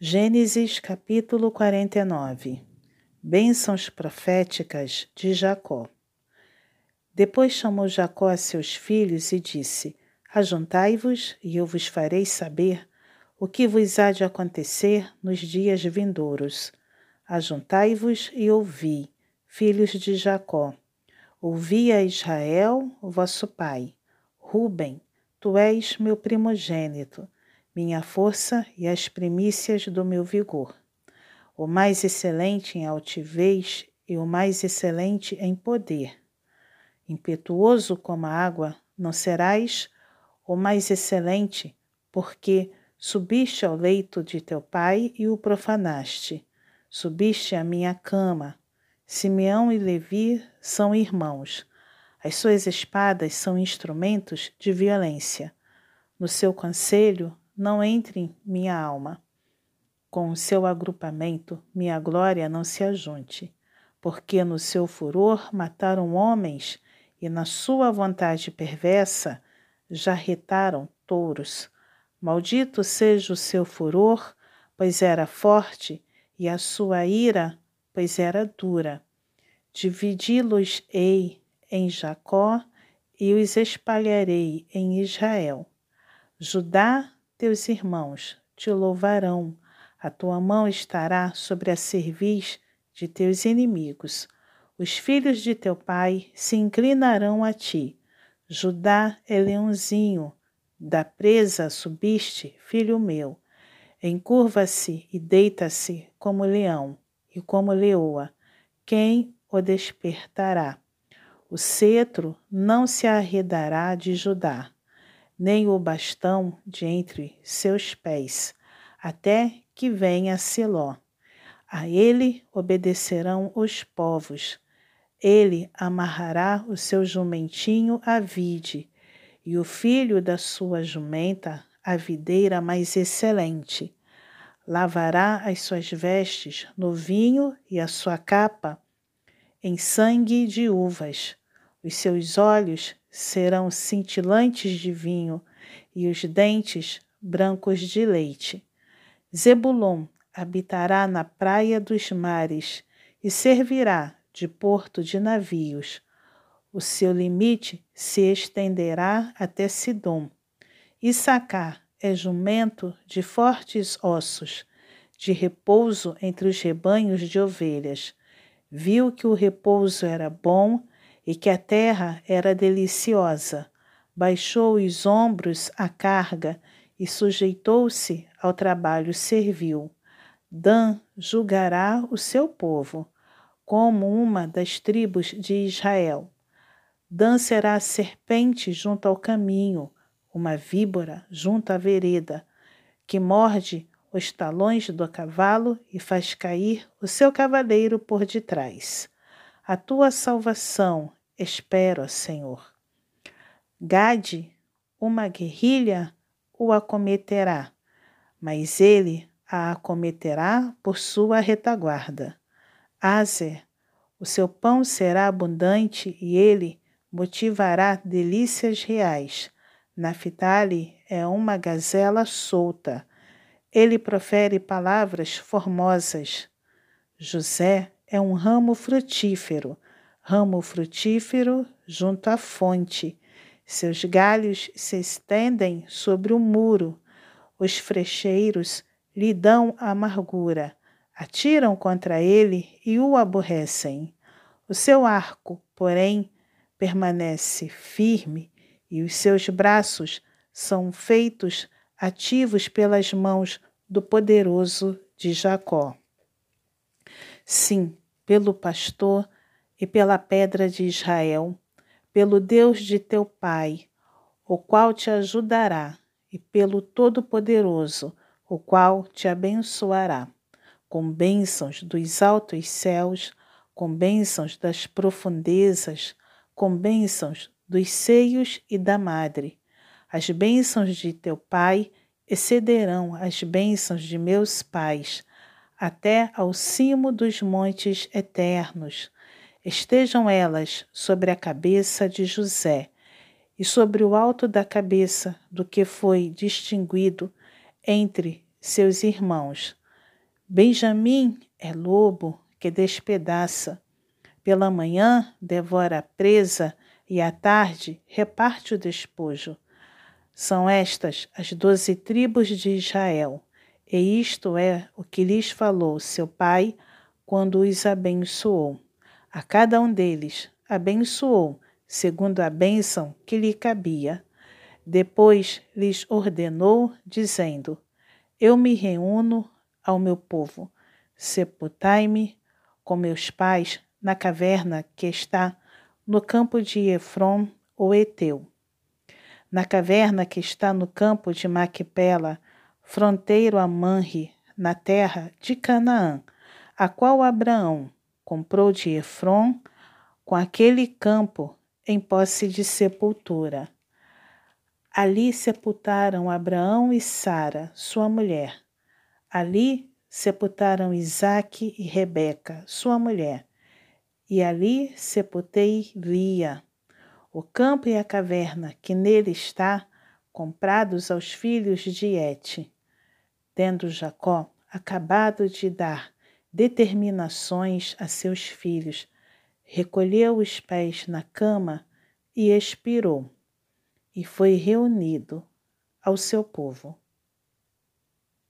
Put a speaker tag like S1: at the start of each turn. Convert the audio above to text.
S1: Gênesis capítulo 49 Bênçãos proféticas de Jacó. Depois chamou Jacó a seus filhos e disse: Ajuntai-vos, e eu vos farei saber o que vos há de acontecer nos dias vindouros. Ajuntai-vos e ouvi, filhos de Jacó. Ouvi a Israel, vosso pai. Ruben, tu és meu primogênito minha força e as primícias do meu vigor. O mais excelente em altivez e o mais excelente em poder. Impetuoso como a água, não serás o mais excelente, porque subiste ao leito de teu pai e o profanaste. Subiste à minha cama. Simeão e Levi são irmãos. As suas espadas são instrumentos de violência. No seu conselho não entre minha alma. Com o seu agrupamento, minha glória não se ajunte, porque no seu furor mataram homens e na sua vontade perversa jarretaram touros. Maldito seja o seu furor, pois era forte, e a sua ira, pois era dura. Dividi-los-ei em Jacó e os espalharei em Israel. Judá teus irmãos te louvarão, a tua mão estará sobre a cerviz de teus inimigos. Os filhos de teu pai se inclinarão a ti. Judá é leãozinho, da presa subiste, filho meu. Encurva-se e deita-se como leão e como leoa. Quem o despertará? O cetro não se arredará de Judá nem o bastão de entre seus pés, até que venha Siló. A ele obedecerão os povos. Ele amarrará o seu jumentinho à vide, e o filho da sua jumenta à videira mais excelente. Lavará as suas vestes no vinho e a sua capa em sangue de uvas. Os seus olhos serão cintilantes de vinho e os dentes brancos de leite. Zebulon habitará na praia dos mares e servirá de porto de navios. O seu limite se estenderá até Sidom. Issacar é jumento de fortes ossos, de repouso entre os rebanhos de ovelhas. Viu que o repouso era bom e que a terra era deliciosa. Baixou os ombros à carga e sujeitou-se ao trabalho servil. Dan julgará o seu povo, como uma das tribos de Israel. Dan será serpente junto ao caminho, uma víbora junto à vereda, que morde os talões do cavalo e faz cair o seu cavaleiro por detrás. A tua salvação espero, Senhor. Gade, uma guerrilha, o acometerá, mas ele a acometerá por sua retaguarda. Azer, o seu pão será abundante e ele motivará delícias reais. Naphtali é uma gazela solta. Ele profere palavras formosas. José é um ramo frutífero, ramo frutífero junto à fonte. Seus galhos se estendem sobre o muro. Os frecheiros lhe dão amargura, atiram contra ele e o aborrecem. O seu arco, porém, permanece firme e os seus braços são feitos ativos pelas mãos do poderoso de Jacó. Sim, pelo pastor e pela pedra de Israel, pelo Deus de teu Pai, o qual te ajudará, e pelo Todo-Poderoso, o qual te abençoará, com bênçãos dos altos céus, com bênçãos das profundezas, com bênçãos dos seios e da madre. As bênçãos de teu Pai excederão as bênçãos de meus pais, até ao cimo dos montes eternos. Estejam elas sobre a cabeça de José e sobre o alto da cabeça do que foi distinguido entre seus irmãos, Benjamim é lobo que despedaça. Pela manhã devora a presa e à tarde reparte o despojo. São estas as doze tribos de Israel, e isto é o que lhes falou seu pai quando os abençoou. A cada um deles abençoou, segundo a bênção que lhe cabia. Depois lhes ordenou, dizendo: Eu me reúno ao meu povo, sepultai-me com meus pais na caverna que está no campo de Efron, o Eteu. Na caverna que está no campo de Maquipela, fronteiro a Manre, na terra de Canaã, a qual Abraão comprou de Efron, com aquele campo em posse de sepultura. Ali sepultaram Abraão e Sara, sua mulher. Ali sepultaram Isaque e Rebeca, sua mulher. E ali sepultei Lia. O campo e a caverna que nele está, comprados aos filhos de Et. Tendo Jacó acabado de dar determinações a seus filhos, recolheu os pés na cama e expirou, e foi reunido ao seu povo.